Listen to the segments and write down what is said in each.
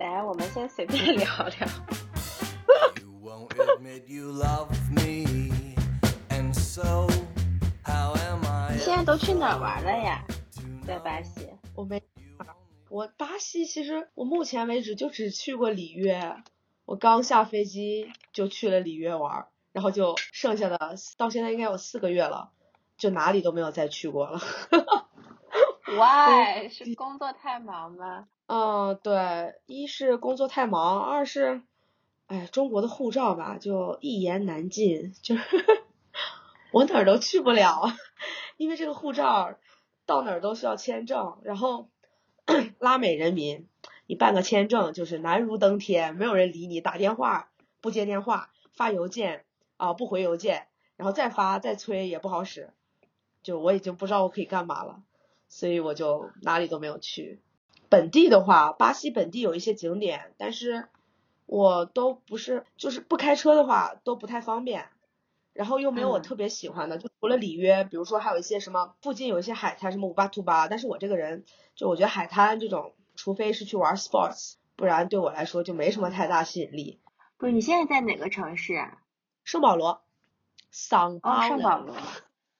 来，我们先随便 聊聊。You love me, and so how am I? 你 现在都去哪儿玩了呀？在巴西？我没，我巴西其实我目前为止就只去过里约，我刚下飞机就去了里约玩，然后就剩下的到现在应该有四个月了，就哪里都没有再去过了。Why？是工作太忙吗？嗯，对，一是工作太忙，二是，哎，中国的护照吧，就一言难尽，就是 我哪儿都去不了，因为这个护照到哪儿都需要签证，然后 拉美人民，你办个签证就是难如登天，没有人理你，打电话不接电话，发邮件啊不回邮件，然后再发再催也不好使，就我已经不知道我可以干嘛了，所以我就哪里都没有去。本地的话，巴西本地有一些景点，但是我都不是，就是不开车的话都不太方便，然后又没有我嗯特别喜欢的，就除了里约，比如说还有一些什么附近有一些海滩，什么五八图巴，但是我这个人就我觉得海滩这种，除非是去玩 sports，不然对我来说就没什么太大吸引力。不是，你现在在哪个城市啊？圣保罗，桑哦，巴圣保罗。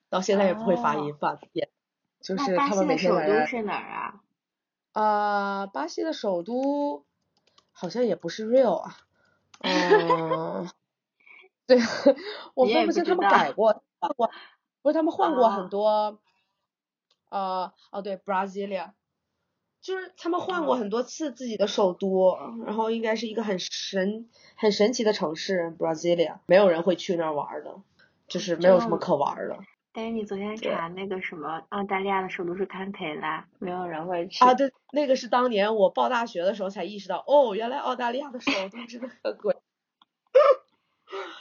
到现在也不会发哦音，发也就是巴他们每西的首都是哪儿啊？呃，巴西的首都好像也不是 Rio 啊，嗯，对，我分不清他们改过，换过，不是他们换过啊很多，呃，哦对，Brasilia，就是他们换过哦很多次自己的首都，然后应该是一个很神很神奇的城市，Brasilia，没有人会去那儿玩儿的，就是没有什么可玩儿的。但是你昨天查那个什么澳大利亚的首都是堪培拉，没有人会去。啊，对，那个是当年我报大学的时候才意识到，哦，原来澳大利亚的首都真的很贵。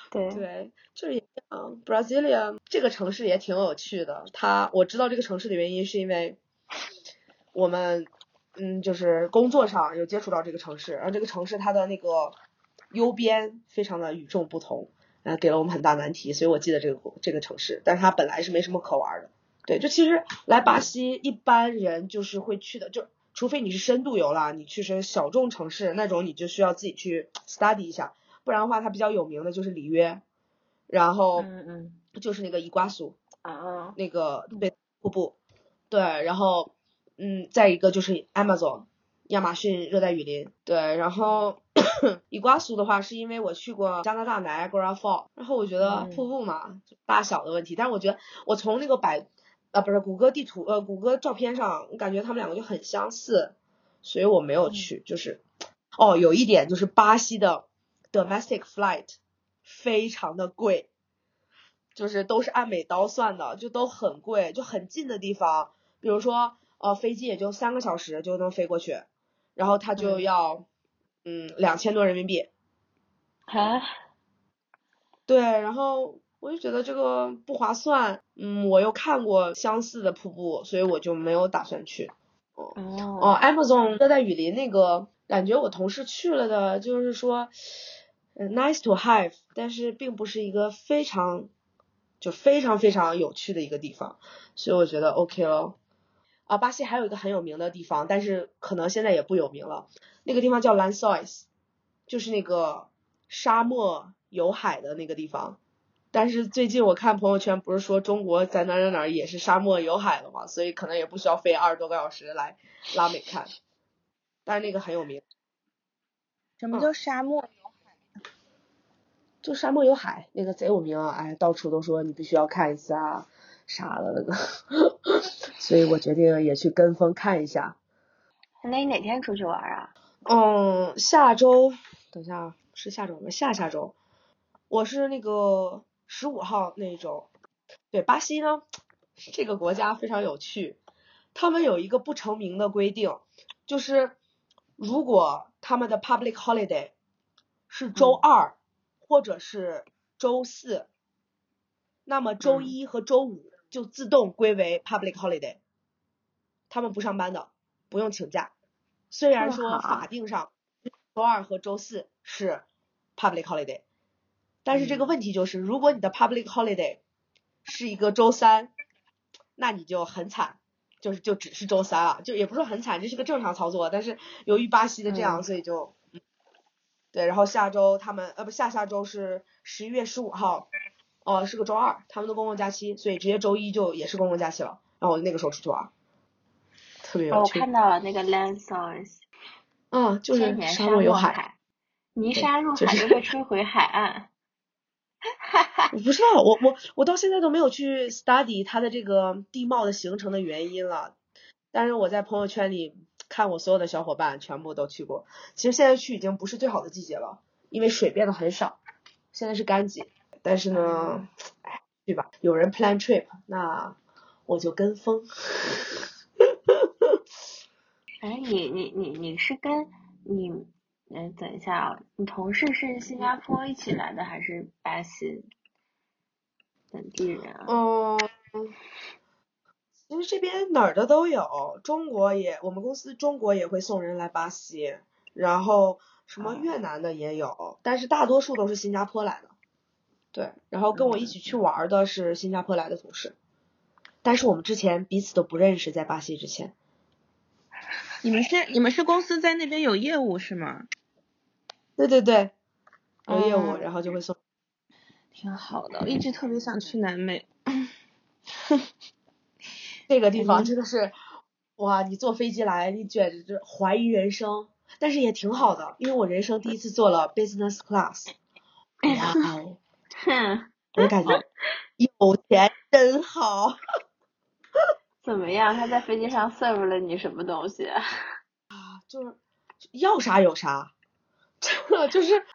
对对，就是也这样。Brasilia 这个城市也挺有趣的。它我知道这个城市的原因是因为我们嗯，就是工作上有接触到这个城市，然后这个城市它的那个优边非常的与众不同，呃，给了我们很大难题，所以我记得这个这个城市，但是它本来是没什么可玩的。对，就其实来巴西一般人就是会去的，就除非你是深度游啦，你去是小众城市那种，你就需要自己去 study 一下。不然的话，它比较有名的就是里约，然后嗯嗯就是那个伊瓜苏啊那个贝瀑布，对，然后嗯，再一个就是 Amazon 亚马逊热带雨林，对，然后 伊瓜苏的话是因为我去过加拿大 Niagara Fall，然后我觉得嗯瀑布嘛，就大小的问题，但是我觉得我从那个百啊不是谷歌地图呃谷歌照片上，我感觉他们两个就很相似，所以我没有去，就是哦有一点就是巴西的 domestic flight 非常的贵。就是都是按美刀算的，就都很贵，就很近的地方，比如说呃飞机也就三个小时就能飞过去，然后他就嗯要嗯两千多人民币，啊，对，然后我就觉得这个不划算，嗯，我又看过相似的瀑布，所以我就没有打算去。哦哦，，Amazon 热带雨林那个，感觉我同事去了的，就是说，嗯，nice to have，但是并不是一个非常，就非常非常有趣的一个地方，所以我觉得 OK 咯。啊，巴西还有一个很有名的地方，但是可能现在也不有名了，那个地方叫 Lençóis，就是那个沙漠有海的那个地方。但是最近我看朋友圈不是说中国在哪儿哪儿哪儿也是沙漠有海了嘛，所以可能也不需要飞二十多个小时来拉美看。但是那个很有名，什么叫沙漠？就沙漠有海那个贼有名啊，哎，到处都说你必须要看一次啊啥的那个，所以我决定也去跟风看一下。那你哪天出去玩啊？嗯，下周，等一下啊，是下周吗？下下周，我是那个十五号那一周。对，巴西呢，这个国家非常有趣，他们有一个不成名的规定，就是如果他们的 public holiday 是周嗯二或者是周四，那么周嗯一和周五就自动归为 public holiday，他们不上班的，不用请假。虽然说法定上周二和周四是 public holiday，但是这个嗯问题就是，如果你的 public holiday 是一个周三，那你就很惨，就是就只是周三啊，就也不是很惨，这是个正常操作。但是由于巴西的这样，嗯所以就，嗯，对，然后下周他们呃不下下周是十一月十五号，哦、是个周二，他们的公共假期，所以直接周一就也是公共假期了。然后我那个时候出去玩，特别有趣。看到了那个 Lansos，嗯，就是沙沙漠有海。泥沙入海就会吹回海岸。我不知道，我我我到现在都没有去 study 它的这个地貌的形成的原因了。但是我在朋友圈里看我所有的小伙伴全部都去过。其实现在去已经不是最好的季节了，因为水变得很少，现在是干季。但是呢，哎，去吧，有人 plan trip，那我就跟风。哎，你你你你是跟你，嗯，等一下啊，你同事是新加坡一起来的，还是巴西本地人啊？嗯，其实这边哪儿的都有，中国也，我们公司中国也会送人来巴西，然后什么越南的也有，但是大多数都是新加坡来的。对，然后跟我一起去玩儿的是新加坡来的同事，但是我们之前彼此都不认识，在巴西之前。你们是你们是公司在那边有业务是吗？对对对，有业务，哦然后就会送。挺好的，我一直特别想去南美。这个地方真的是，哇！你坐飞机来，你简直怀疑人生，但是也挺好的，因为我人生第一次坐了 business class。哇哦，哼，我感觉有钱真好。怎么样？他在飞机上 serve 了你什么东西？啊就是要啥有啥，真 的就是，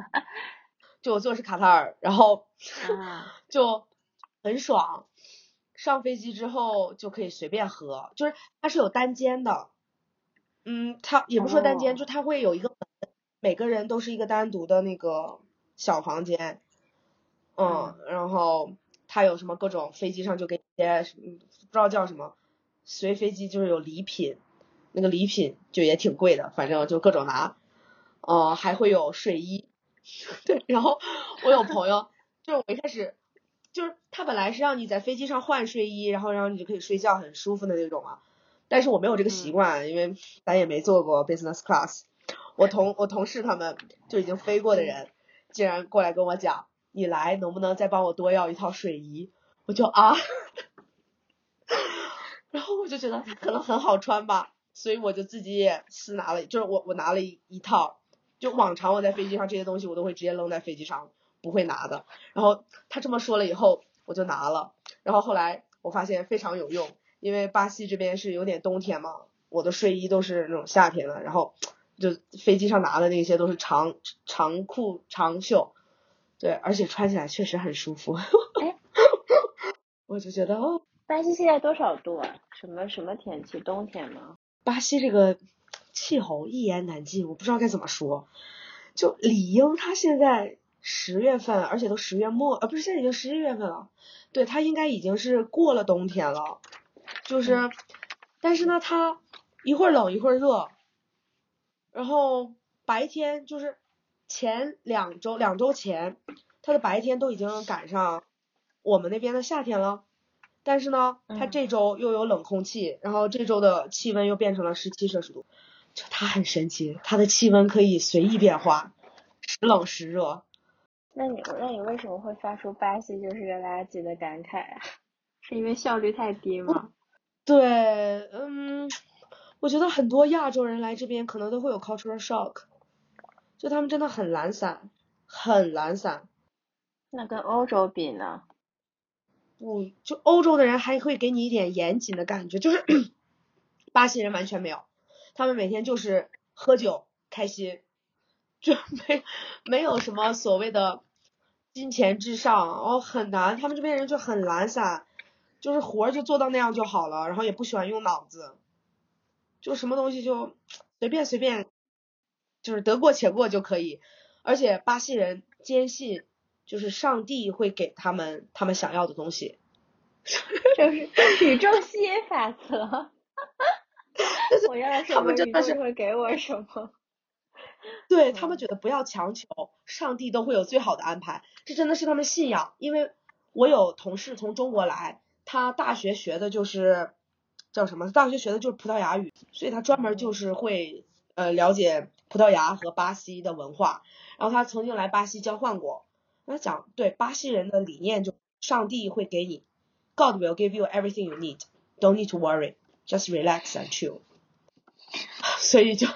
就我坐的是卡塔尔，然后啊，就很爽。上飞机之后就可以随便喝，就是它是有单间的，嗯，它也不是说单间，哦就它会有一个门，每个人都是一个单独的那个小房间，嗯，然后他有什么各种飞机上就给一些嗯不知道叫什么，随飞机就是有礼品，那个礼品就也挺贵的，反正就各种拿，呃，还会有睡衣，对，然后我有朋友，就是我一开始，就是他本来是让你在飞机上换睡衣，然后然后你就可以睡觉很舒服的那种嘛，但是我没有这个习惯，因为咱也没坐过 business class，我同我同事他们就已经飞过的人，竟然过来跟我讲，你来能不能再帮我多要一套睡衣？我就啊。然后我就觉得可能很好穿吧，所以我就自己也私拿了，就是我我拿了一一套，就往常我在飞机上这些东西我都会直接扔在飞机上，不会拿的。然后他这么说了以后，我就拿了。然后后来我发现非常有用，因为巴西这边是有点冬天嘛，我的睡衣都是那种夏天的，然后就飞机上拿的那些都是长长裤长袖，对，而且穿起来确实很舒服。哎 我就觉得哦。巴西现在多少度啊？什么什么天气？冬天吗？巴西这个气候一言难尽，我不知道该怎么说。就理应它现在十月份，而且都十月末，呃，不是现在已经十一月份了，对，它应该已经是过了冬天了。就是，但是呢，它一会儿冷一会儿热，然后白天就是前两周两周前，它的白天都已经赶上我们那边的夏天了。但是呢，它嗯这周又有冷空气，然后这周的气温又变成了十七摄氏度，就它很神奇，它的气温可以随意变化，时冷时热。那你那你为什么会发出巴西就是个垃圾的感慨啊？是因为效率太低吗？对，嗯，我觉得很多亚洲人来这边可能都会有 cultural shock，就他们真的很懒散，很懒散。那跟欧洲比呢？不，就欧洲的人还会给你一点严谨的感觉，就是 巴西人完全没有，他们每天就是喝酒开心，就没没有什么所谓的金钱至上，哦，很难，他们这边人就很懒散，就是活儿就做到那样就好了，然后也不喜欢用脑子，就什么东西就随便随便，就是得过且过就可以，而且巴西人坚信。就是上帝会给他们他们想要的东西，就是宇宙吸引法则。我要什他么，宇们真的是宙会给我什么。对他们觉得不要强求，上帝都会有最好的安排，这真的是他们信仰。因为我有同事从中国来，他大学学的就是叫什么？大学学的就是葡萄牙语，所以他专门就是会呃了解葡萄牙和巴西的文化。然后他曾经来巴西交换过，他讲对巴西人的理念就上帝会给你，God will give you everything you need, don't need to worry, just relax and chill。所以就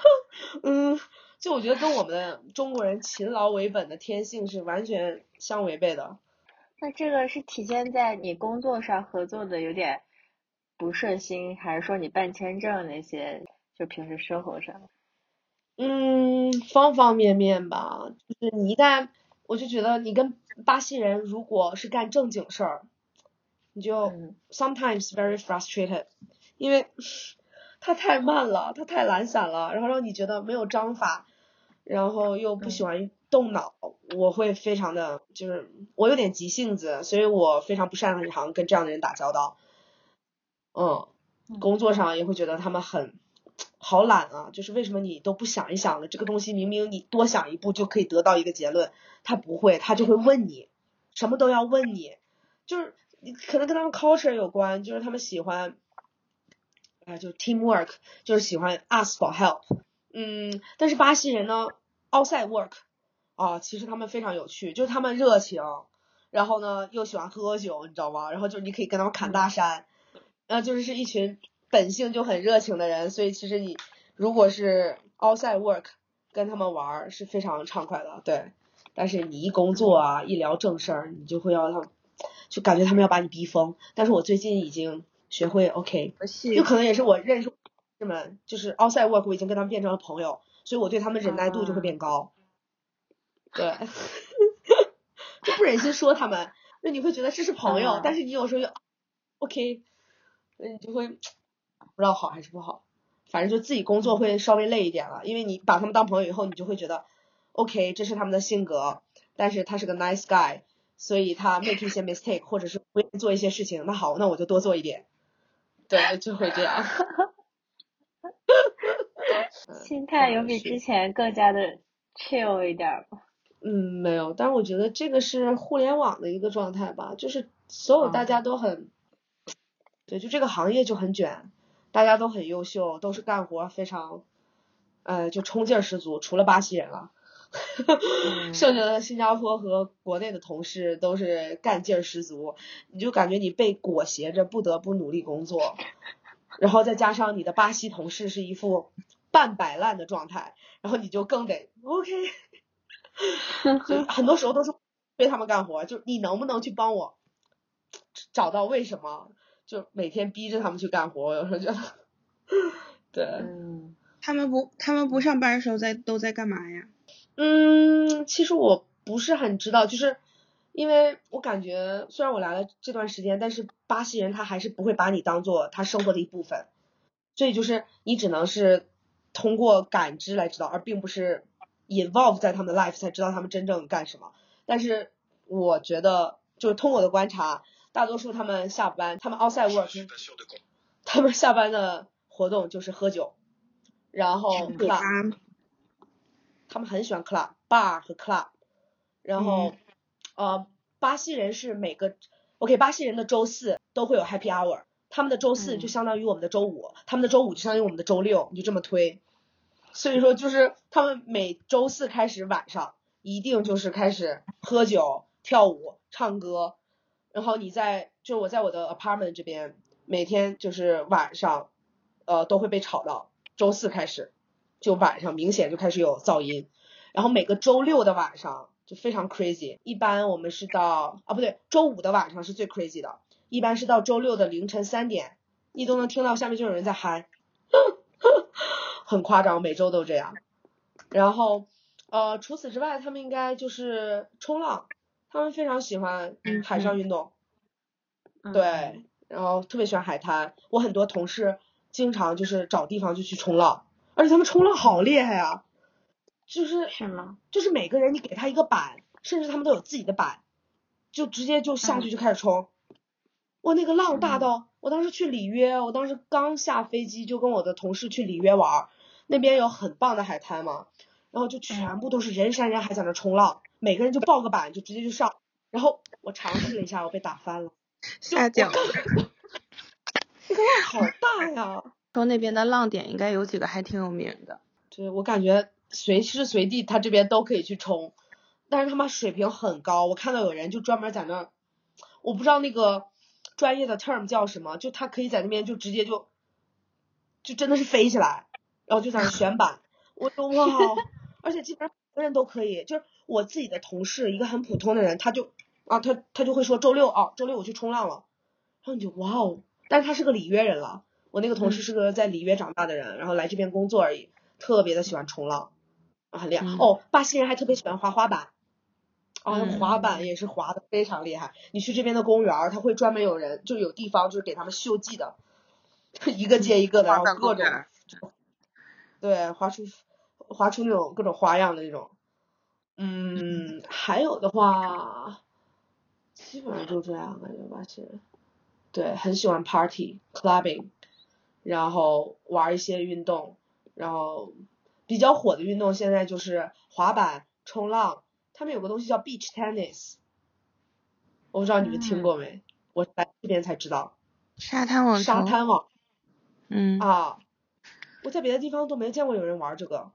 嗯，就我觉得跟我们中国人勤劳为本的天性是完全相违背的。那这个是体现在你工作上合作的有点不顺心，还是说你办签证那些，就平时生活上？嗯，方方面面吧。就是你一旦，我就觉得你跟巴西人如果是干正经事儿，你就嗯 sometimes very frustrated，因为他太慢了，他太懒散了，然后让你觉得没有章法，然后又不喜欢动脑，我会非常的就是我有点急性子，所以我非常不擅长跟这样的人打交道。嗯，工作上也会觉得他们很好懒啊，就是为什么你都不想一想呢？这个东西明明你多想一步就可以得到一个结论，他不会，他就会问你，什么都要问你，就是你可能跟他们 culture 有关，就是他们喜欢，啊、就 teamwork，就是喜欢 ask for help，嗯，但是巴西人呢，outside work，啊，其实他们非常有趣，就是他们热情，然后呢又喜欢喝酒，你知道吗？然后就是你可以跟他们侃大山，然后就是是一群本性就很热情的人，所以其实你如果是 outside work 跟他们玩儿是非常畅快的，对。但是你一工作啊，一聊正事儿，你就会要他们，就感觉他们要把你逼疯。但是我最近已经学会 OK，游戏有可能也是我认识他们，就是 outside work 我已经跟他们变成了朋友，所以我对他们忍耐度就会变高。对，就不忍心说他们，那你会觉得这是朋友，啊但是你有时候又 OK，那你就会不知道好还是不好，反正就自己工作会稍微累一点了，因为你把他们当朋友以后，你就会觉得 OK，这是他们的性格，但是他是个 nice guy，所以他 make 一些 mistake 或者是不愿意做一些事情，那好，那我就多做一点，对，就会这样。心态有比之前更加的 chill 一点儿吗？嗯，没有，但是我觉得这个是互联网的一个状态吧，就是所有大家都很，对，就这个行业就很卷，大家都很优秀，都是干活非常，呃，就冲劲儿十足，除了巴西人了，嗯剩下的新加坡和国内的同事都是干劲儿十足，你就感觉你被裹挟着不得不努力工作，然后再加上你的巴西同事是一副半摆烂的状态，然后你就更得 OK。就很多时候都是被他们干活，就你能不能去帮我找到为什么？就每天逼着他们去干活，我有时候觉得，对，嗯他们不他们不上班的时候在都在干嘛呀？嗯，其实我不是很知道，就是因为我感觉虽然我来了这段时间，但是巴西人他还是不会把你当做他生活的一部分，所以就是你只能是通过感知来知道，而并不是 involve 在他们的 life 才知道他们真正干什么。但是我觉得，就是通过我的观察，大多数他们下班，他们 outside work，他们下班的活动就是喝酒，然后嗯 club 啊，他们很喜欢 club bar 和 club，然后、嗯呃，巴西人是每个 OK，巴西人的周四都会有 happy hour，他们的周四嗯就相当于我们的周五，他们的周五就相当于我们的周六，你就这么推。所以说，就是他们每周四开始晚上一定就是开始喝酒、跳舞、唱歌，然后你在就我在我的 apartment 这边，每天就是晚上，呃都会被吵到，周四开始就晚上明显就开始有噪音，然后每个周六的晚上就非常 crazy，一般我们是到啊不对，周五的晚上是最 crazy 的，一般是到周六的凌晨三点，你都能听到下面就有人在嗨，很夸张，每周都这样。然后呃除此之外，他们应该就是冲浪，他们非常喜欢嗯海上运动。嗯对，然后特别喜欢海滩。我很多同事经常就是找地方就去冲浪，而且他们冲浪好厉害啊！就是是吗？就是每个人你给他一个板，甚至他们都有自己的板，就直接就下去就开始冲。哇，那个浪大到，我当时去里约，我当时刚下飞机就跟我的同事去里约玩儿，那边有很棒的海滩嘛，然后就全部都是人山人海在那冲浪，每个人就抱个板就直接就上，然后我尝试了一下，我被打翻了。就下脚我刚那个浪好大呀。说那边的浪点应该有几个还挺有名的。对，我感觉随时随地他这边都可以去冲，但是他妈水平很高。我看到有人就专门在那儿，我不知道那个专业的 term 叫什么，就他可以在那边就直接就就真的是飞起来，然后就在那儿旋板。我说哇，而且基本上每个人都可以，就是我自己的同事，一个很普通的人，他就啊他他就会说周六啊周六我去冲浪了，然后你就哇哦，但是他是个里约人了。我那个同事是个在里约长大的人，然后来这边工作而已，特别的喜欢冲浪，啊很厉害。嗯哦，巴西人还特别喜欢滑滑板，啊，嗯滑板也是滑的非常厉害。你去这边的公园儿，他会专门有人，就有地方就是给他们秀技的，一个接一个的，然后各种对滑出滑出那种各种花样的那种。嗯，还有的话，基本上就这样感觉吧，其实。对，很喜欢 party clubbing，然后玩一些运动，然后比较火的运动现在就是滑板、冲浪，他们有个东西叫 beach tennis，我不知道你们听过没？我来这边才知道，沙滩网球。沙。滩网嗯，啊，我在别的地方都没见过有人玩这个。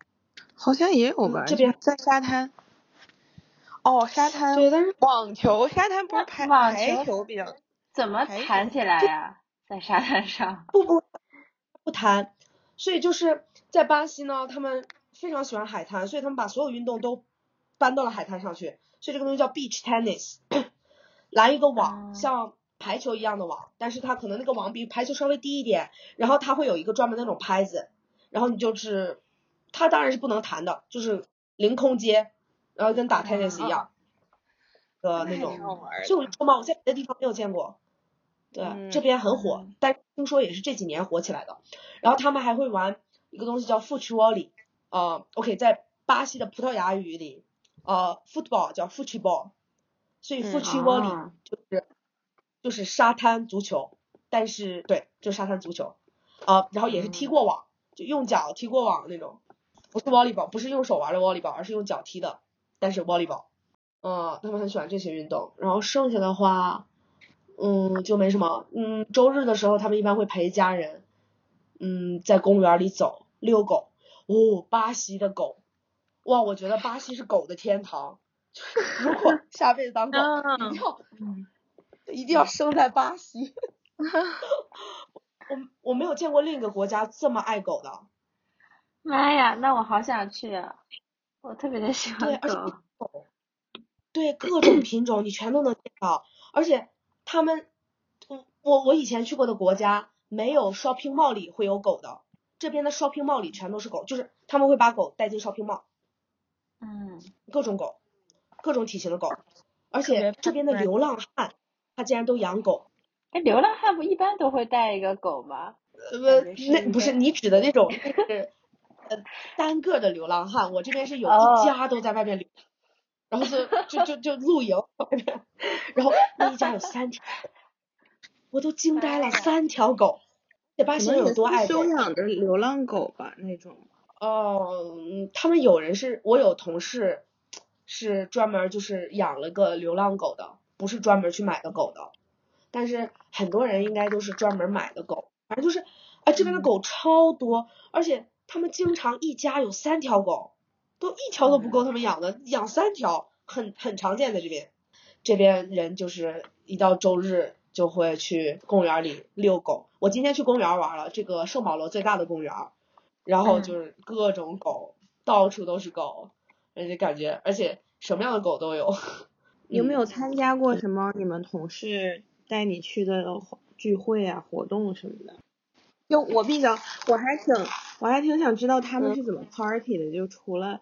好像也有吧。嗯这边在沙滩。哦，沙滩。对，但是网球，沙滩不是排网排球球比较。怎么弹起来呀？在沙滩上。不不不弹，所以就是在巴西呢，他们非常喜欢海滩，所以他们把所有运动都搬到了海滩上去，所以这个东西叫 beach tennis，拦一个网，哦像排球一样的网，但是它可能那个网比排球稍微低一点，然后它会有一个专门那种拍子，然后你就是，它当然是不能弹的，就是凌空接，然后跟打 tennis 一样的那种所以我就说嘛，我在别的地方没有见过。对，嗯这边很火，但听说也是这几年火起来的。然后他们还会玩一个东西叫 football，呃，OK，在巴西的葡萄牙语里，呃，football 叫 football，所以嗯 football 哦就是就是沙滩足球，但是对，就是沙滩足球，呃，然后也是踢过网，就用脚踢过网那种，不是 volleyball，不是用手玩的 volleyball，而是用脚踢的，但是 volleyball，嗯，他们很喜欢这些运动。然后剩下的话。嗯，就没什么。嗯，周日的时候他们一般会陪家人，嗯，在公园里走遛狗。哦，巴西的狗，哇，我觉得巴西是狗的天堂。就是 如果下辈子当狗，一定要嗯 一定要生在巴西。我我没有见过另一个国家这么爱狗的。妈呀，那我好想去啊！我特别的喜对，欢而且狗。对各种品种你全都能见到，而且他们，我我我以前去过的国家没有 shopping mall 里会有狗的，这边的 shopping mall 里全都是狗，就是他们会把狗带进 shopping mall，嗯，各种狗，各种体型的狗，而且这边的流浪汉他竟然都养狗，哎，流浪汉不一般都会带一个狗吗？呃，那不是你指的那种，是呃单个的流浪汉，我这边是有哦一家都在外面流，然后就就就就露营外面，然后那一家有三条，我都惊呆了，三条狗，这巴可西人有多爱狗收？养的流浪狗吧那种。哦，嗯他们有人是我有同事是专门就是养了个流浪狗的，不是专门去买的狗的，但是很多人应该都是专门买的狗，反正就是，哎，这边的狗超多，而且他们经常一家有三条狗，都一条都不够他们养的，养三条很很常见在这边，这边人就是一到周日就会去公园里遛狗。我今天去公园玩了，这个圣保罗最大的公园，然后嗯就是各种狗，到处都是狗，而且感觉，而且什么样的狗都有。有没有嗯参加过什么你们同事带你去的聚会啊、活动什么的？就我比较，我还挺，我还挺想知道他们嗯是怎么 party 的。就除了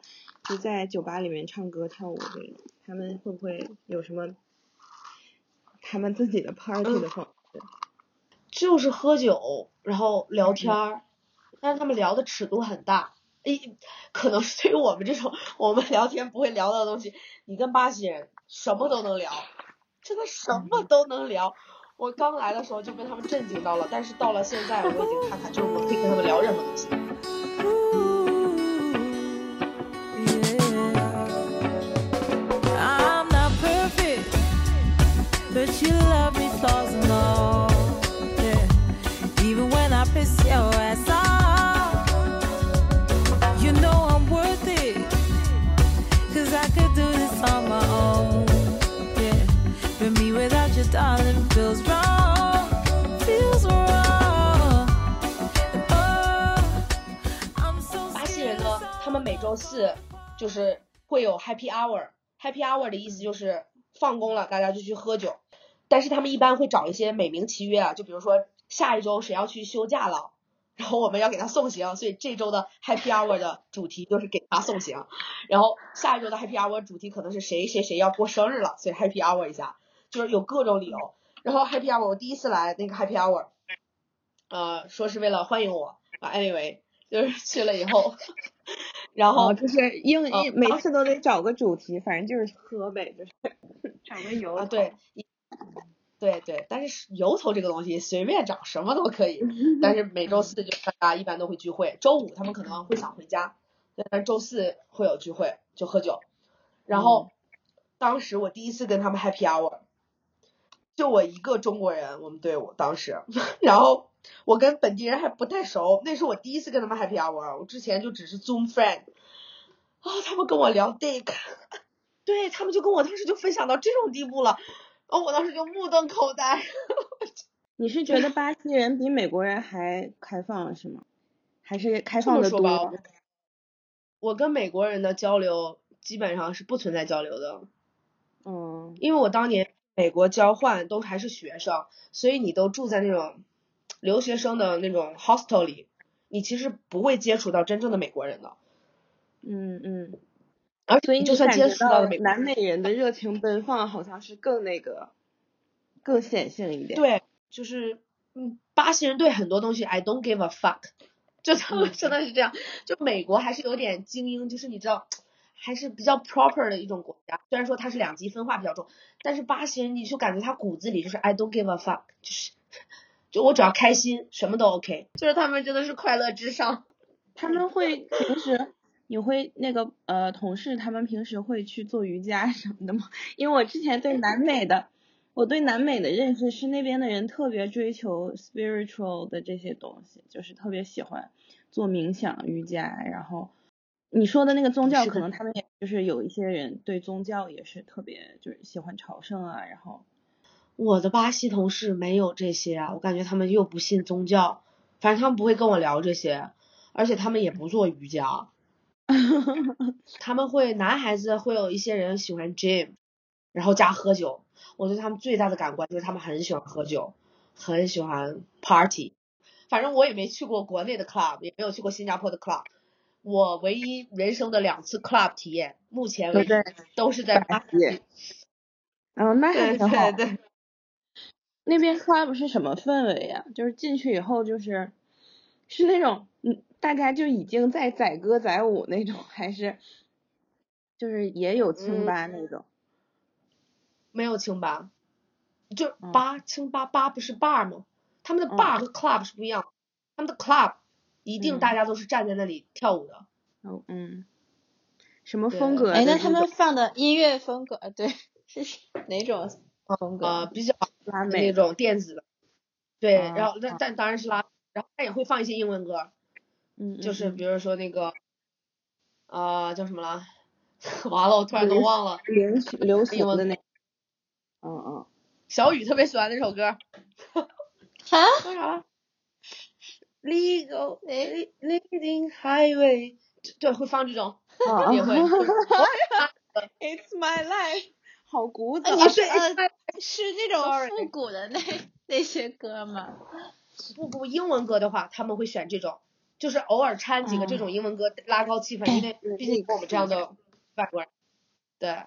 就在酒吧里面唱歌跳舞这种，他们会不会有什么他们自己的 party 嗯的方式？就是喝酒，然后聊嗯天儿，但是他们聊的尺度很大。诶，可能是对于我们这种我们聊天不会聊到的东西，你跟巴西人什么都能聊，真的什么嗯都能聊。我刚来的时候就被他们震惊到了，但是到了现在我已经看看，就是我可以跟他们聊任何东西。四就是会有 Happy Hour，Happy Hour 的意思就是放工了大家就去喝酒，但是他们一般会找一些美名其曰啊，就比如说下一周谁要去休假了。然后我们要给他送行，所以这周的 Happy Hour 的主题就是给他送行。然后下一周的 Happy Hour 主题可能是谁谁谁要过生日了，所以 Happy Hour 一下，就是有各种理由。然后 Happy Hour 我第一次来那个 Happy Hour，呃，说是为了欢迎我，anyway 就是去了以后，然后哦，就是硬呃硬每次都得找个主题，反正就是喝呗，就是 找个由啊，对，对对，但是由头这个东西随便找什么都可以，但是每周四就大家一般都会聚会，周五他们可能会想回家，但是周四会有聚会就喝酒，然后当时我第一次跟他们 happy hour，就我一个中国人，我们队伍当时，然后我跟本地人还不太熟，那是我第一次跟他们 happy hour，我之前就只是 zoom friend，啊、他们跟我聊 dick，对他们就跟我当时就分享到这种地步了。哦我当时就目瞪口呆。你是觉得巴西人比美国人还开放是吗？还是开放的多？我跟美国人的交流基本上是不存在交流的，嗯因为我当年美国交换都还是学生，所以你都住在那种留学生的那种 hostel 里，你其实不会接触到真正的美国人的，嗯嗯，而且所以你就算接触到了美南美人的热情奔放好像是更那个更显性一点。对，就是嗯，巴西人对很多东西 I don't give a fuck，就他们真的是这样。就美国还是有点精英，就是你知道，还是比较 proper 的一种国家。虽然说它是两极分化比较重，但是巴西人你就感觉他骨子里就是 I don't give a fuck，就是就我只要开心，什么都 OK。就是他们真的是快乐至上。他们会平时你会那个呃同事他们平时会去做瑜伽什么的吗？因为我之前对南美的我对南美的认识是那边的人特别追求 spiritual 的这些东西，就是特别喜欢做冥想、瑜伽，然后你说的那个宗教，可能他们也就是有一些人对宗教也是特别就是喜欢朝圣啊，然后我的巴西同事没有这些啊，我感觉他们又不信宗教，反正他们不会跟我聊这些，而且他们也不做瑜伽。他们会男孩子会有一些人喜欢 gym，然后加喝酒。我对他们最大的感官就是他们很喜欢喝酒，很喜欢 party。反正我也没去过国内的 club，也没有去过新加坡的 club。我唯一人生的两次 club 体验，目前为止都是在巴西。西嗯，那还挺好。对对，那边 club 是什么氛围呀、就是进去以后就是是那种嗯，大家就已经在载歌载舞那种，还是就是也有清嗯吧那种？没有清吧，就嗯吧清吧吧不是 bar 吗？他们的嗯 bar 和 club 是不一样的，他们的 club 一定嗯大家都是站在那里跳舞的。哦嗯，什么风格的哎，那？他们放的音乐风格，呃对，是哪种风格？呃，比较那拉美那种电子的，对，啊然后但啊但当然是拉，然后他也会放一些英文歌，嗯，就是嗯比如说那个，啊叫什么了？完了，我突然都忘了。流行流行英文的那，嗯嗯，小雨特别喜欢那首歌，哈，说啥了？Legal 哎 leading highway，对，会放这种，啊也会。It's my life，好古早你是是那种复古的那那些歌吗？不不，英文歌的话，他们会选这种，就是偶尔掺几个这种英文歌拉高气氛，因为毕竟跟我们这样的外国人，对，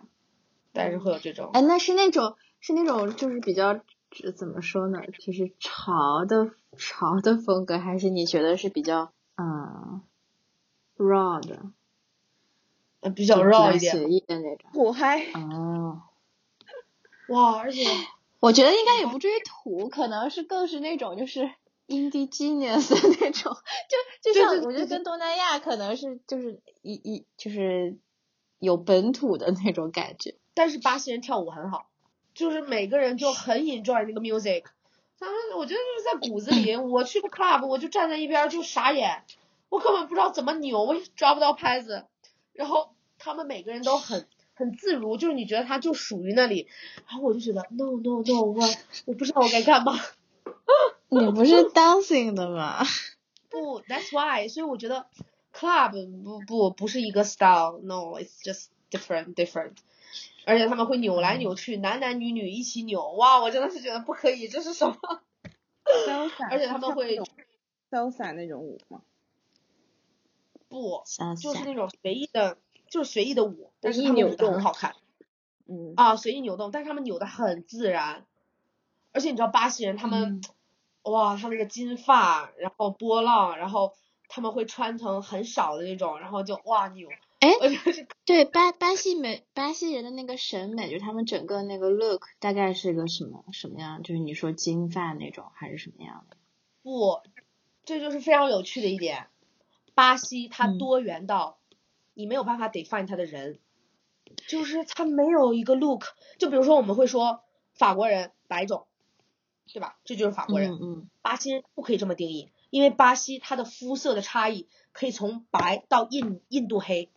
但是会有这种。哎，那是那种是那种就是比较这怎么说呢？就是潮的潮的风格，还是你觉得是比较嗯 raw 的，呃比较就比 raw 一点。随意的那种？土嗨，哦，哇，而且我觉得应该也不至于土，可能是更是那种就是 indigenous 的那种，就就像我觉得跟东南亚可能是就是一一就是有本土的那种感觉。但是巴西人跳舞很好，就是每个人就很 enjoy 那个 music。他们我觉得就是在骨子里，我去个 club 我就站在一边就傻眼，我根本不知道怎么扭，我也抓不到拍子。然后他们每个人都很很自如，就是你觉得他就属于那里，然后我就觉得 no no no，我我不知道我该干嘛。你不是 dancing 的吗？不，that's why，所以我觉得 club 不不不是一个 style，no，it's just different different。而且他们会扭来扭去，男男女女一起扭，哇，我真的是觉得不可以，这是什么？潇洒，而且他们会潇洒那种舞吗？不，就是那种随意的，就是随意的舞，但是扭他们舞得很好看嗯，啊，随意扭动，但是他们扭的很自然，而且你知道巴西人他们，哇，他那个金发，然后波浪，然后他们会穿成很少的那种，然后就哇扭，哎对巴巴西美巴西人的那个审美，就是他们整个那个 look 大概是个什么什么样？就是你说金发那种还是什么样的？不，这就是非常有趣的一点，巴西它嗯多元到你没有办法 define 它的人，就是他没有一个 look，就比如说我们会说法国人白种，对吧？这就是法国人。嗯嗯巴西人不可以这么定义，因为巴西它的肤色的差异可以从白到印印度黑，就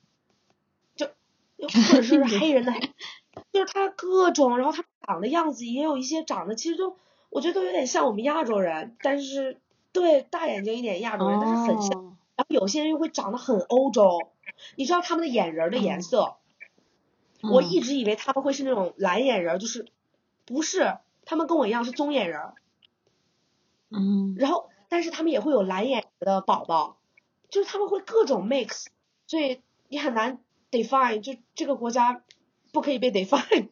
或者是黑人的黑，就是他各种，然后他长的样子也有一些长得其实都我觉得都有点像我们亚洲人，但是对大眼睛一点亚洲人，但是很像。哦，然后有些人又会长得很欧洲，你知道他们的眼仁儿的颜色，我嗯一直以为他们会是那种蓝眼仁儿，就是不是，他们跟我一样是棕眼仁儿。嗯然后但是他们也会有蓝眼的宝宝，就是他们会各种 mix，所以你很难 define，就这个国家不可以被 define，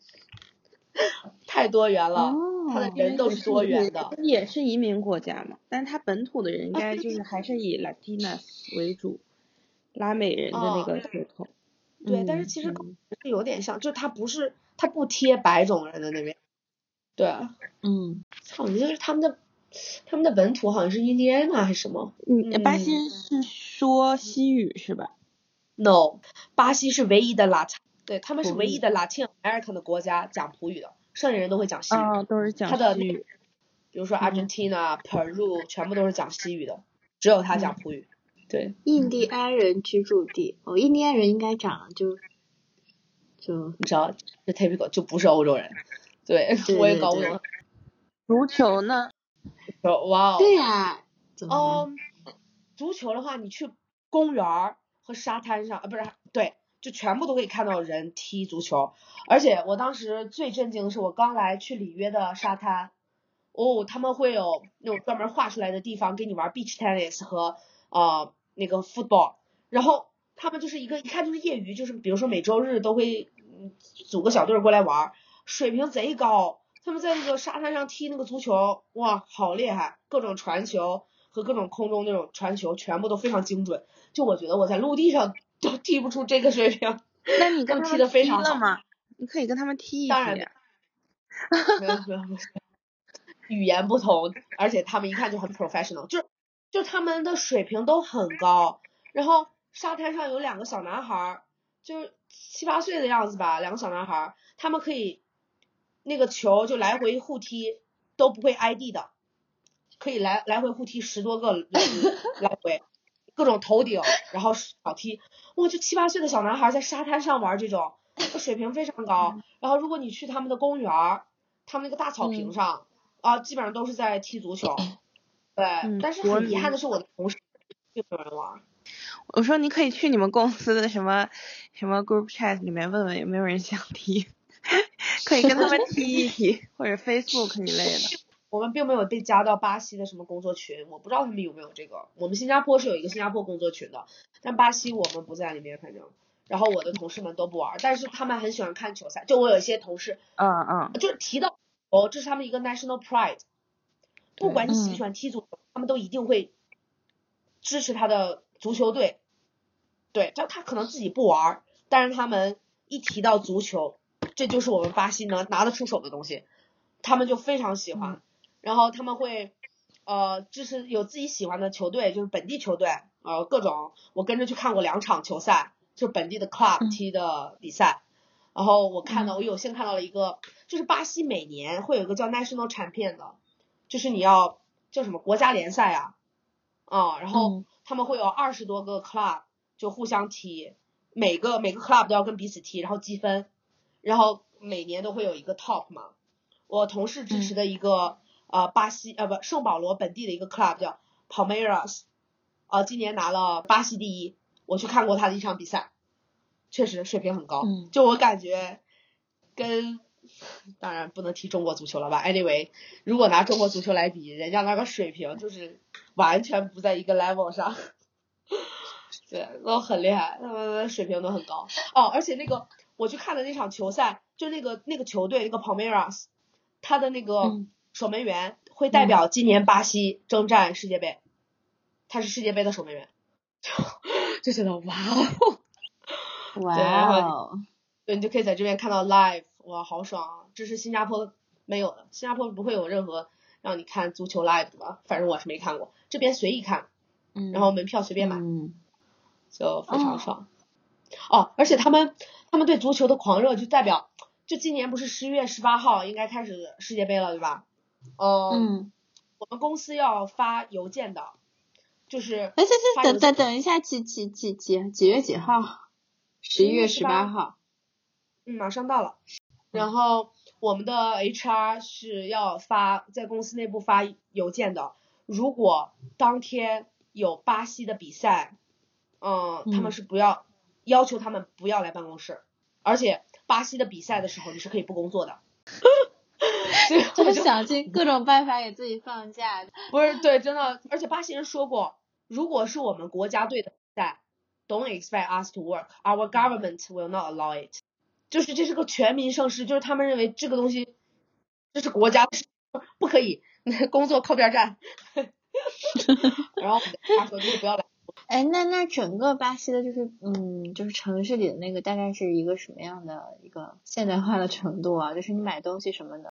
太多元了，他的哦人都是多元的。也是移民国家嘛，但是它本土的人应该就是还是以 Latinas 为主，拉美人的那个血统。对，但是嗯其实有点像，就它不是它不贴白种人的那边，对，嗯操，你就是他们的他们的本土好像是印第安纳还是什么嗯，巴西人是说西语是吧？？No，巴西是唯一的拉，对，他们是唯一的 Latin American 的国家讲葡语的，剩下人都会讲西语。啊，都是讲他的西语。比如说 Argentina、Peru 全部都是讲西语的，只有他讲葡语。对，印第安人居住地，哦，印第安人应该讲就就你知道这 typical 就不是欧洲人。对，对我也搞不懂。足球呢？说哇哦，对呀、怎么了？哦，足球的话，你去公园儿和沙滩上，啊，不是，对，就全部都可以看到人踢足球。而且我当时最震惊的是，我刚来去里约的沙滩，哦，他们会有那种专门画出来的地方给你玩 beach tennis 和呃那个 football，然后他们就是一个一看就是业余，就是比如说每周日都会组个小队过来玩，水平贼高。他们在那个沙滩上踢那个足球，哇，好厉害！各种传球和各种空中那种传球，全部都非常精准。就我觉得我在陆地上都 踢不出这个水平。那你跟他们踢他们得非常好了吗？你可以跟他们踢一当然。没有没有没有，语言不同，而且他们一看就很 professional，就是就他们的水平都很高。然后沙滩上有两个小男孩儿，就是七八岁的样子吧，两个小男孩儿，他们可以那个球就来回互踢，都不会挨地的，可以来来回互踢十多个来来回，各种头顶，然后小踢，哇，就七八岁的小男孩儿在沙滩上玩这种，水平非常高。然后如果你去他们的公园儿，他们那个大草坪上，啊，基本上都是在踢足球。对，嗯但是很遗憾的是，我的同事并没有人玩儿。我说你可以去你们公司的什么什么 group chat 里面问问有没有人想踢，可以跟他们踢一踢，或者 Facebook 一类的。我们并没有被加到巴西的什么工作群，我不知道他们有没有这个。我们新加坡是有一个新加坡工作群的，但巴西我们不在里面，反正。然后我的同事们都不玩儿，但是他们很喜欢看球赛。就我有一些同事，嗯嗯，就是提到哦，这是他们一个 national pride，不管你喜不嗯喜欢踢足球，他们都一定会支持他的足球队。对，就他可能自己不玩儿，但是他们一提到足球，这就是我们巴西能拿得出手的东西，他们就非常喜欢。然后他们会呃就是有自己喜欢的球队，就是本地球队，呃各种。我跟着去看过两场球赛，就是本地的 club 踢的比赛。然后我看到，我有幸看到了一个，就是巴西每年会有一个叫 National Champion 的，就是你要叫什么国家联赛啊，啊，然后嗯。他们会有二十多个 club 就互相踢，每个每个 club 都要跟彼此踢，然后积分，然后每年都会有一个 top 嘛。我同事支持的一个、呃巴西呃不圣保罗本地的一个 club 叫 Palmeiras，呃今年拿了巴西第一。我去看过他的一场比赛，确实水平很高。嗯就我感觉跟当然不能提中国足球了吧？Anyway，如果拿中国足球来比，人家那个水平就是完全不在一个 level 上。对，都很厉害，他们的水平都很高。哦，而且那个我去看的那场球赛，就那个那个球队那个 Palmeiras，他的那个嗯守门员会代表今年巴西征战世界杯，他是世界杯的守门员，就觉得哇哦，哇哦，对你就可以在这边看到 live，哇，好爽啊！这是新加坡没有的，新加坡不会有任何让你看足球 live 的吧？反正我是没看过，这边随意看，嗯，然后门票随便买。嗯，就非常爽。哦，而且他们他们对足球的狂热，就代表就今年不是十一月十八号应该开始世界杯了，对吧？嗯，嗯，我们公司要发邮件的，就是哎，等等等一下，几几几几几月几号？十一月十八号。嗯，马上到了。然后我们的 HR 是要发在公司内部发邮件的，如果当天有巴西的比赛，嗯，他们嗯是不要要求他们不要来办公室，而且巴西的比赛的时候你是可以不工作的。就是想尽各种办法给自己放假。不是对，真的，而且巴西人说过，如果是我们国家队的比赛，Don't expect us to work. Our government will not allow it. 就是这是个全民盛世，就是他们认为这个东西，这是国家不可以工作靠边站。然后他说就是不要来，哎，那那整个巴西的，就是嗯，就是城市里的那个，大概是一个什么样的一个现代化的程度啊？就是你买东西什么的。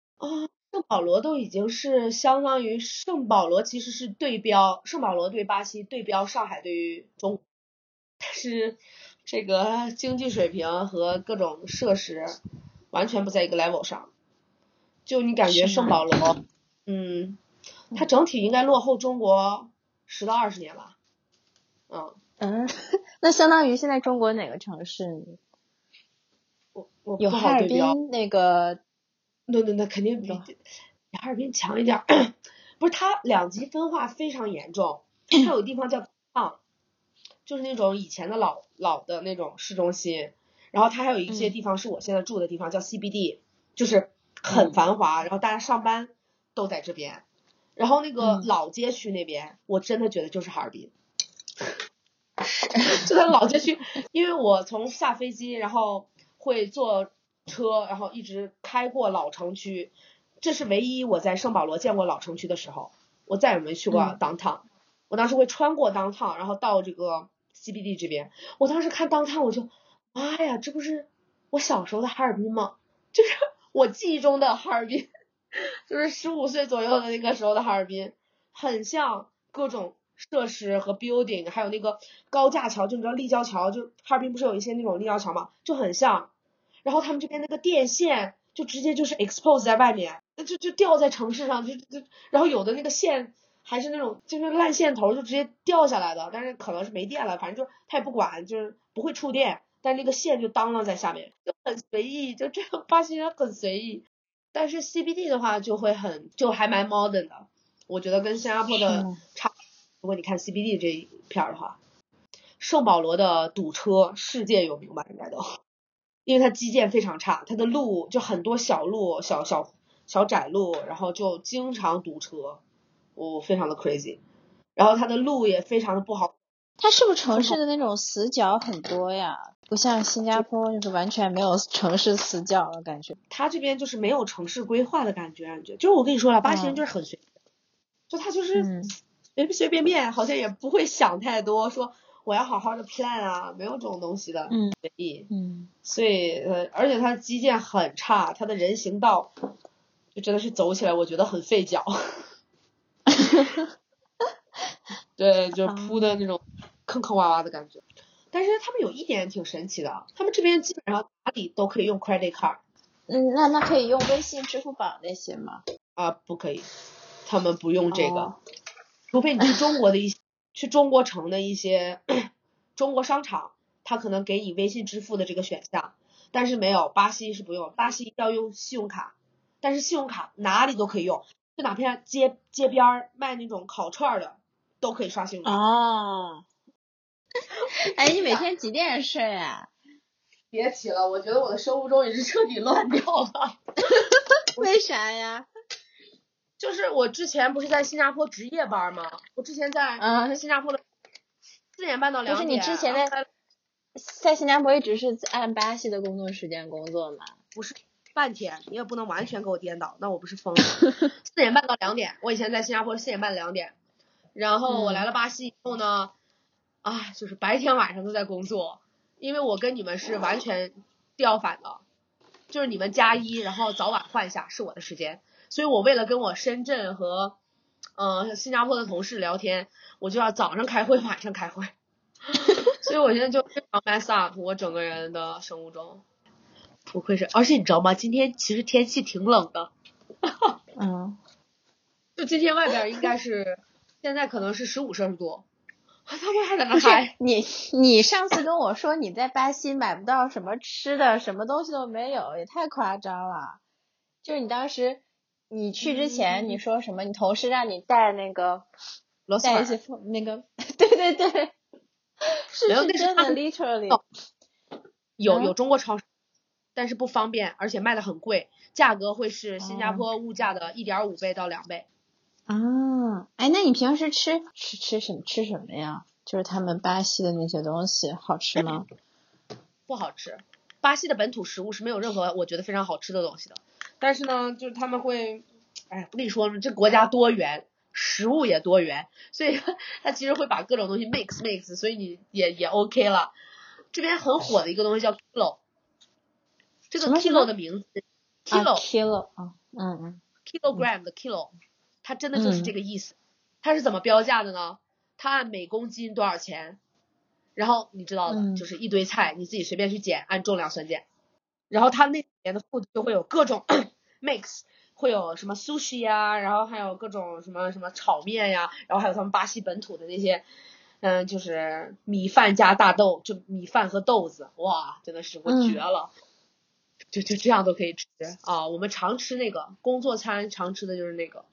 圣保罗都已经是相当于圣保罗其实是对标圣保罗对巴西对标上海对于中国，但是这个经济水平和各种设施完全不在一个 level 上。就你感觉圣保罗，嗯，它整体应该落后中国十到二十年吧。嗯，嗯，那相当于现在中国哪个城市我我有哈尔滨。那个？那那那肯定比比哈尔滨强一点儿。不是，它两极分化非常严重。它有地方叫啊，就是那种以前的老老的那种市中心，然后它还有一些嗯地方是我现在住的地方，叫 CBD，就是很嗯繁华，然后大家上班都在这边。然后那个嗯老街区那边，我真的觉得就是哈尔滨。就在老街区，因为我从下飞机，然后会坐车，然后一直开过老城区，这是唯一我在圣保罗见过老城区的时候，我再也没去过嗯 downtown。我当时会穿过 downtown，然后到这个 CBD 这边。我当时看 downtown，我就，妈呀，这不是我小时候的哈尔滨吗？就是我记忆中的哈尔滨，就是十五岁左右的那个时候的哈尔滨，很像各种设施和 building，还有那个高架桥，就你知道立交桥，就哈尔滨不是有一些那种立交桥嘛，就很像。然后他们这边那个电线就直接就是 expose 在外面，就就掉在城市上，就就然后有的那个线还是那种就是烂线头，就直接掉下来的，但是可能是没电了，反正就他也不管，就是不会触电，但那个线就当啷在下面，就很随意，就这样巴西人很随意。但是 CBD 的话就会很就还蛮 modern 的，我觉得跟新加坡的嗯差。如果你看 CBD 这一片儿的话，圣保罗的堵车世界有名吧，应该都，因为它基建非常差，它的路就很多小路、小小小窄路，然后就经常堵车，我、非常的 crazy。然后它的路也非常的不好，它是不是城市的那种死角很多呀？不像新加坡，就是完全没有城市死角的，感觉。它这边就是没有城市规划的感觉，感觉就是我跟你说了，巴西人嗯就是很随，就他就是嗯随随便便，好像也不会想太多，说我要好好的 plan 啊，没有这种东西的，嗯随意。嗯，所以呃，而且它基建很差，它的人行道就真的是走起来我觉得很费脚。对，就铺的那种坑坑洼洼的感觉。但是他们有一点挺神奇的，他们这边基本上哪里都可以用 credit card 嗯，那那可以用微信、支付宝那些吗？啊，不可以，他们不用这个，哦除非你去中国的一些去中国城的一些中国商场，他可能给你微信支付的这个选项，但是没有巴西是不用，巴西要用信用卡，但是信用卡哪里都可以用，就哪怕街街边儿卖那种烤串儿的都可以刷信用卡。哦，哎，你每天几点睡啊？别提了，我觉得我的生物钟也是彻底乱掉了。为啥呀？就是我之前不是在新加坡值夜班吗？我之前在嗯新加坡的四点半到就两点。是你之前在在新加坡一直是按巴西的工作时间工作嘛？不是半天，你也不能完全给我颠倒，那我不是疯了？四点半到两点，我以前在新加坡是四点半两点，然后我来了巴西以后呢，啊，就是白天晚上都在工作，因为我跟你们是完全调反的，就是你们加一，然后早晚换一下是我的时间，所以我为了跟我深圳和呃新加坡的同事聊天，我就要早上开会，晚上开会，所以我现在就非常 mess up 我整个人的生物钟。不愧是，而且你知道吗？今天其实天气挺冷的，嗯，就今天外边应该是现在可能是十五摄氏度，他们还在那。你你上次跟我说你在巴西买不到什么吃的，什么东西都没有，也太夸张了。就是你当时你去之前你说什么？你同事让你带那个螺丝粉带一些那个，对 对对，是真的 literally 嗯有有中国超市，但是不方便，而且卖的很贵，价格会是新加哦坡物价的一点五倍到两倍。啊，哎，那你平时吃吃吃什么吃什么呀？就是他们巴西的那些东西好吃吗？不好吃。巴西的本土食物是没有任何我觉得非常好吃的东西的，但是呢，就是他们会，哎，不跟你说吗？这国家多元，食物也多元，所以他其实会把各种东西 mix mix，所以你也也 OK 了。这边很火的一个东西叫 kilo，这个 kilo 的名字啊 kilo、kilo 啊，嗯嗯 kilogram 的 kilo，它真的就是这个意思。它是怎么标价的呢？它按每公斤多少钱？然后你知道的，嗯就是一堆菜，你自己随便去捡，按重量算钱。然后它那里面的 food 就会有各种 mix，会有什么 sushi 呀，然后还有各种什么什么炒面呀，然后还有他们巴西本土的那些，嗯，就是米饭加大豆，就米饭和豆子，哇，真的是我嗯绝了。就就这样都可以吃啊！我们常吃那个工作餐，常吃的就是那个，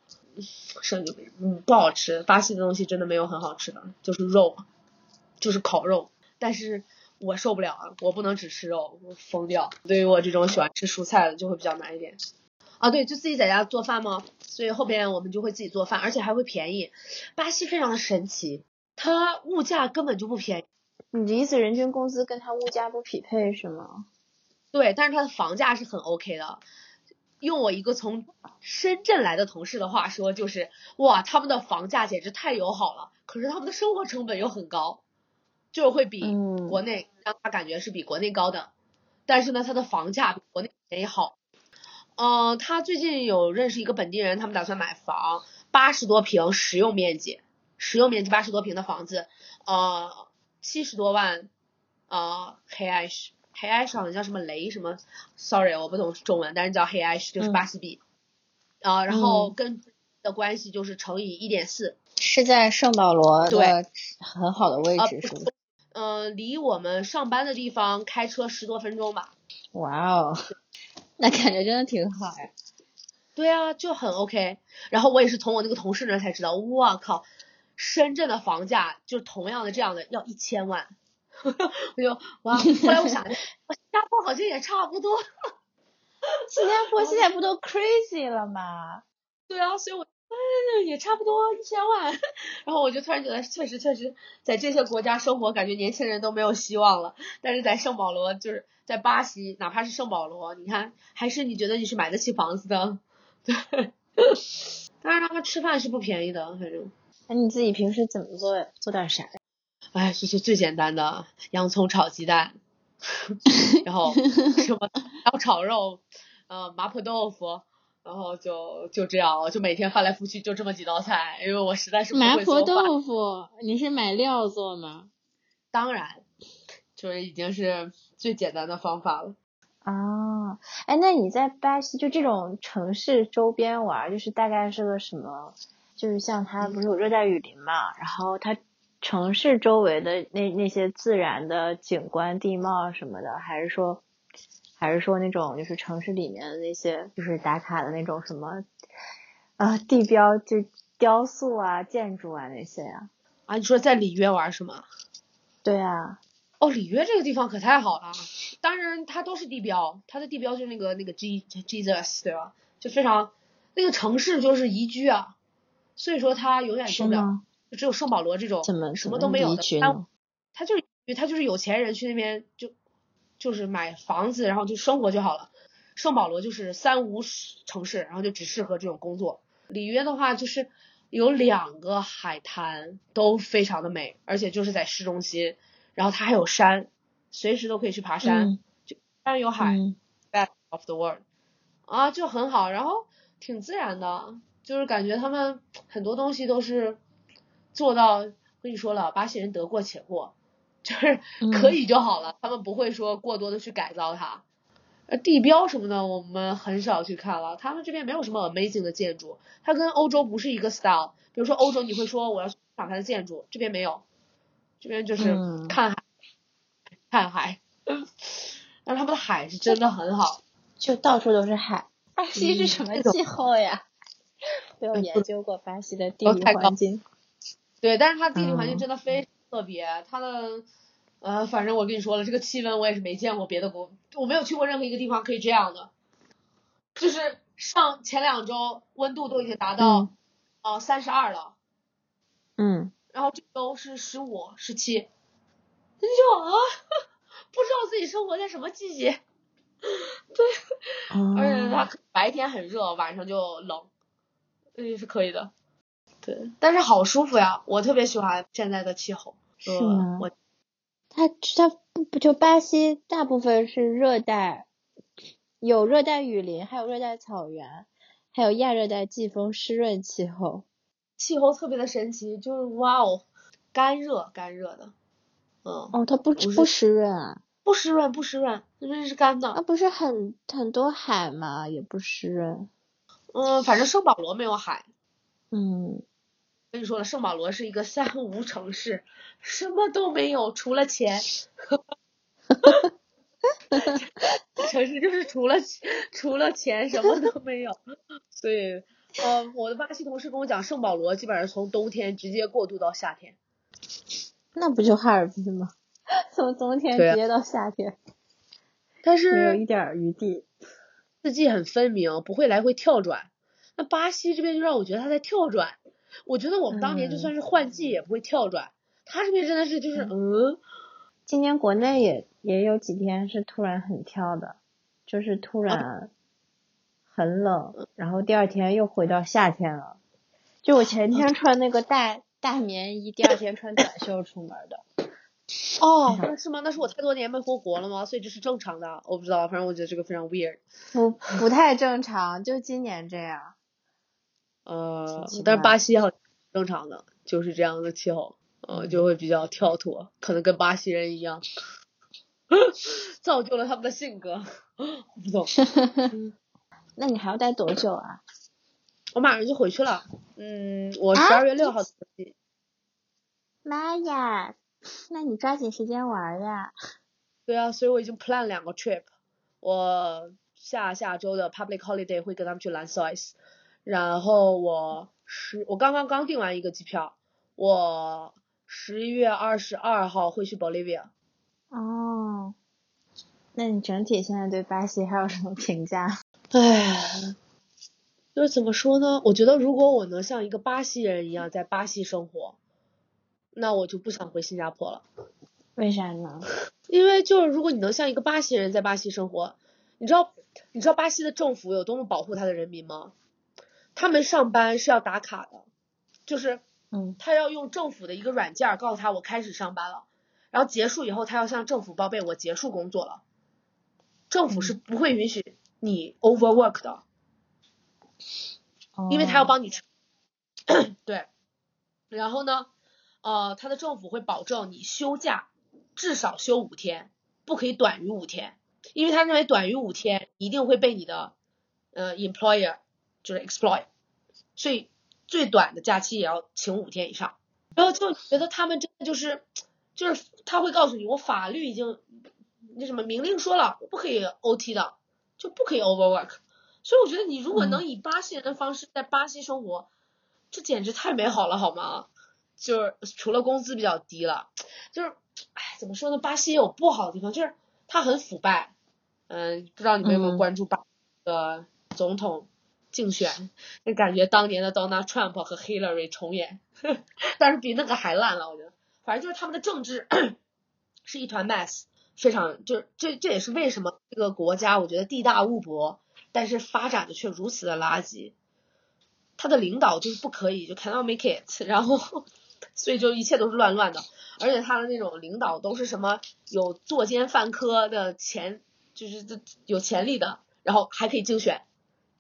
生嗯不好吃。巴西的东西真的没有很好吃的，就是肉，就是烤肉。但是我受不了啊，我不能只吃肉，我疯掉。对于我这种喜欢吃蔬菜的，就会比较难一点。啊，对，就自己在家做饭吗？所以后边我们就会自己做饭，而且还会便宜。巴西非常的神奇，它物价根本就不便宜。你的意思人均工资跟它物价不匹配是吗？对，但是它的房价是很 OK 的。用我一个从深圳来的同事的话说，就是哇，他们的房价简直太友好了，可是他们的生活成本又很高，就是会比嗯国内让他感觉是比国内高的，但是呢，它的房价比国内便宜好。嗯、他最近有认识一个本地人，他们打算买房，八十多平实用面积，实用面积八十多平的房子，呃，七十多万，呃，黑艾什，黑艾什好像叫什么雷什么，sorry 我不懂中文，但是叫黑艾什就是嗯。巴西币，啊、然后嗯。跟的关系就是乘以一点四，是在圣保罗对的很好的位啊置是吗？嗯、离我们上班的地方开车十多分钟吧。哇哦，那感觉真的挺好呀。对啊，就很 OK。然后我也是从我那个同事那才知道，我靠，深圳的房价就同样的这样的要一千万，我就哇，后来我想，我新加坡好像也差不多。新加坡现在不都 crazy 了吗？对啊，所以我嗯也差不多一千万。然后我就突然觉得，确实确实在这些国家生活，感觉年轻人都没有希望了。但是在圣保罗，就是在巴西，哪怕是圣保罗，你看还是你觉得你是买得起房子的。对，当然他们吃饭是不便宜的，反正。那你自己平时怎么做做点啥呀？哎，就是最简单的洋葱炒鸡蛋，然后什么然后炒肉，呃，麻婆豆腐，然后就就这样，就每天翻来覆去就这么几道菜，因为我实在是不麻婆会做饭。豆腐，你是买料做吗？当然，就是已经是最简单的方法了。啊，哎，那你在巴西就这种城市周边玩儿，就是大概是个什么？就是像它不是有热带雨林嘛，然后它城市周围的那那些自然的景观地貌什么的，还是说，还是说那种就是城市里面的那些就是打卡的那种什么啊地标就雕塑啊建筑啊那些呀、啊，你说在里约玩是吗？对啊，哦，里约这个地方可太好了，当然它都是地标，它的地标就是那个那个 G Jesus 对吧？就非常那个城市就是宜居啊，所以说它永远是受不了，就只有圣保罗这种什么什么么都没有的？他就是他就是有钱人去那边就就是买房子，然后就生活就好了。圣保罗就是三无城市，然后就只适合这种工作。里约的话就是有两个海滩，都非常的美，而且就是在市中心，然后它还有山，随时都可以去爬山，嗯就山有海、嗯 best of the world 啊，就很好，然后挺自然的，就是感觉他们很多东西都是做到，跟你说了，巴西人得过且过，就是可嗯以就好了，他们不会说过多的去改造它。呃，地标什么的我们很少去看了，他们这边没有什么 amazing 的建筑，它跟欧洲不是一个 style。比如说欧洲你会说我要去赏它的建筑，这边没有，这边就是嗯看海，看海，但是他们的海是真的很好。就到处都是海。巴西是嗯什么气候呀？没有嗯研究过巴西的地理环境。对，但是它地理环境嗯真的非常特别，它的呃，反正我跟你说了，这个气温我也是没见过别的国，我没有去过任何一个地方可以这样的，就是上前两周温度都已经达到嗯呃三十二了，嗯，然后这周是十五、十七，你就啊，不知道自己生活在什么季节，对而且它哦，白天很热，晚上就冷，也，是可以的。对，但是好舒服呀，我特别喜欢现在的气候。呃是吗我它它不不就巴西大部分是热带，有热带雨林，还有热带草原，还有亚热带季风湿润气候。气候特别的神奇，就是哇哦，干热干热的，嗯，哦，它不不湿润啊？不湿润不湿润，那边是干的。那不是很很多海吗？也不湿润。嗯，反正圣保罗没有海。嗯，跟你说了，圣保罗是一个三无城市，什么都没有，除了钱。城市就是除了除了钱什么都没有，所以，呃，我的巴西同事跟我讲，圣保罗基本上从冬天直接过渡到夏天。那不就哈尔滨吗？从冬天直接到夏天，但是没有一点儿余地。四季很分明，不会来回跳转。那巴西这边就让我觉得他在跳转。我觉得我们当年就嗯算是换季也不会跳转，他这边真的是就是嗯今年国内也也有几天是突然很跳的，就是突然很冷，然后第二天又回到夏天了。就我前天穿那个大大棉衣，第二天穿短袖出门的。哦，那是吗？那是我太多年没回国了吗？所以这是正常的？我不知道，反正我觉得这个非常 weird。不不太正常，就今年这样。呃，但是巴西好像正常的，就是这样的气候，呃，就会比较跳脱，可能跟巴西人一样，造就了他们的性格。我不懂 那你还要待多久啊？我马上就回去了。嗯，我啊十二月六号。妈呀，那你抓紧时间玩呀！对啊，所以我已经 plan 两个 trip。我下下周的 public holiday 会跟他们去蓝 s o i s 然后我十我刚刚刚订完一个机票，我十一月二十二号会去 Bolivia。哦，那你整体现在对巴西还有什么评价？唉，就是怎么说呢？我觉得如果我能像一个巴西人一样在巴西生活，那我就不想回新加坡了。为啥呢？因为就是如果你能像一个巴西人在巴西生活，你知道你知道巴西的政府有多么保护他的人民吗？他们上班是要打卡的，就是嗯。他要用政府的一个软件儿告诉他我开始上班了，然后结束以后他要向政府报备我结束工作了，政府是不会允许你 overwork 的，因为他要哦帮你吃。对，然后呢，呃，他的政府会保证你休假至少休五天，不可以短于五天，因为他认为短于五天一定会被你的呃 employer 就是 exploit，所以最短的假期也要请五天以上。然后就觉得他们真的就是就是他会告诉你，我法律已经那什么明令说了，我不可以 OT 的，就不可以 overwork。所以我觉得你如果能以巴西人的方式在巴西生活，这简直太美好了，好吗？就是除了工资比较低了，就是，怎么说呢？巴西也有不好的地方，就是它很腐败。嗯，不知道你们有没有嗯关注巴的总统竞选？就感觉当年的 Donald Trump 和 Hillary 重演，但是比那个还烂了，我觉得。反正就是他们的政治是一团 mess，非常就是这这也是为什么这个国家我觉得地大物博，但是发展的却如此的垃圾。他的领导就是不可以，就 cannot make it，然后所以就一切都是乱乱的，而且他的那种领导都是什么有作奸犯科的前，就是这有潜力的，然后还可以竞选，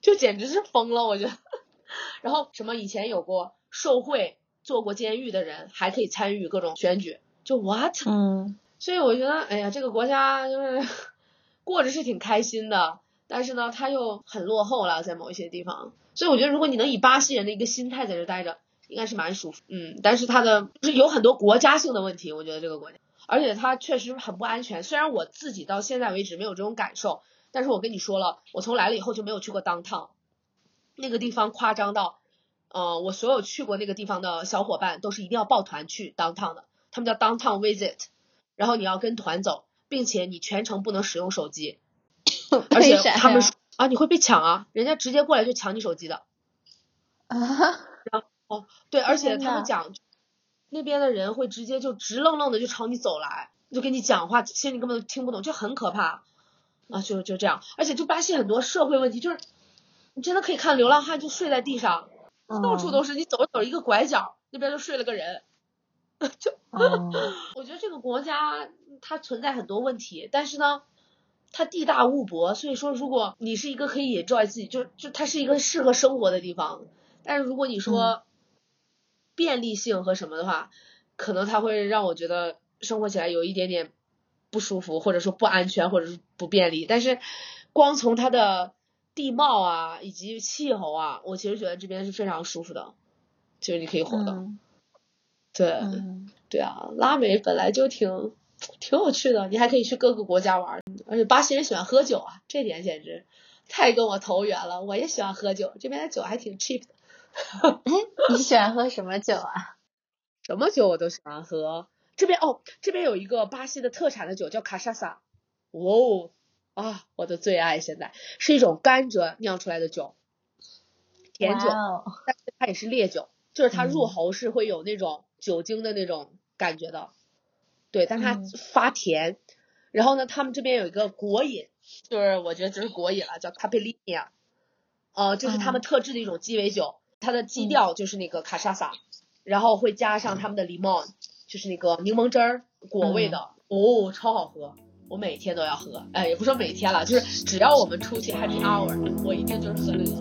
就简直是疯了，我觉得。然后什么以前有过受贿、坐过监狱的人还可以参与各种选举，就 what？嗯所以我觉得，哎呀，这个国家就是 过着是挺开心的，但是呢，它又很落后了，在某一些地方。所以我觉得，如果你能以巴西人的一个心态在这待着，应该是蛮舒服。嗯，但是它的就是有很多国家性的问题，我觉得这个国家，而且它确实很不安全。虽然我自己到现在为止没有这种感受，但是我跟你说了，我从来了以后就没有去过 downtown，那个地方夸张到，呃，我所有去过那个地方的小伙伴都是一定要抱团去 downtown 的，他们叫 downtown visit。然后你要跟团走，并且你全程不能使用手机，而且他们说啊你会被抢啊，人家直接过来就抢你手机的。啊，对，而且他们讲那边的人会直接就直愣愣的就朝你走来，就跟你讲话，其实你根本都听不懂，就很可怕啊，就就这样。而且就巴西很多社会问题，就是你真的可以看流浪汉就睡在地上，到处都是，你走着走着一个拐角，那边就睡了个人。就，我觉得这个国家它存在很多问题，但是呢，它地大物博，所以说如果你是一个可以 enjoy 自己，就就它是一个适合生活的地方，但是如果你说便利性和什么的话，可能它会让我觉得生活起来有一点点不舒服，或者说不安全，或者是不便利。但是光从它的地貌啊以及气候啊，我其实觉得这边是非常舒服的，就是你可以活的。嗯对，嗯对啊，拉美本来就挺挺有趣的，你还可以去各个国家玩儿，而且巴西人喜欢喝酒啊，这点简直太跟我投缘了。我也喜欢喝酒，这边的酒还挺 cheap 的，你喜欢喝什么酒啊？什么酒我都喜欢喝。这边哦，这边有一个巴西的特产的酒叫卡莎萨，哦啊，我的最爱，现在是一种甘蔗酿出来的酒，甜酒，但是它也是烈酒，就是它入嗯喉是会有那种酒精的那种感觉的，对，但它嗯。发甜。然后呢，他们这边有一个果饮，就是我觉得就是果饮了，叫 Caipirinha，呃，就是他们嗯。特制的一种鸡尾酒，它的基嗯。调就是那个卡莎萨，然后会加上他们的 limon，就是那个柠檬汁儿，果味的，哦，超好喝。我每天都要喝，哎，也不说每天了，就是只要我们出去 happy hour，我一定就是喝那个酒。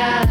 sky.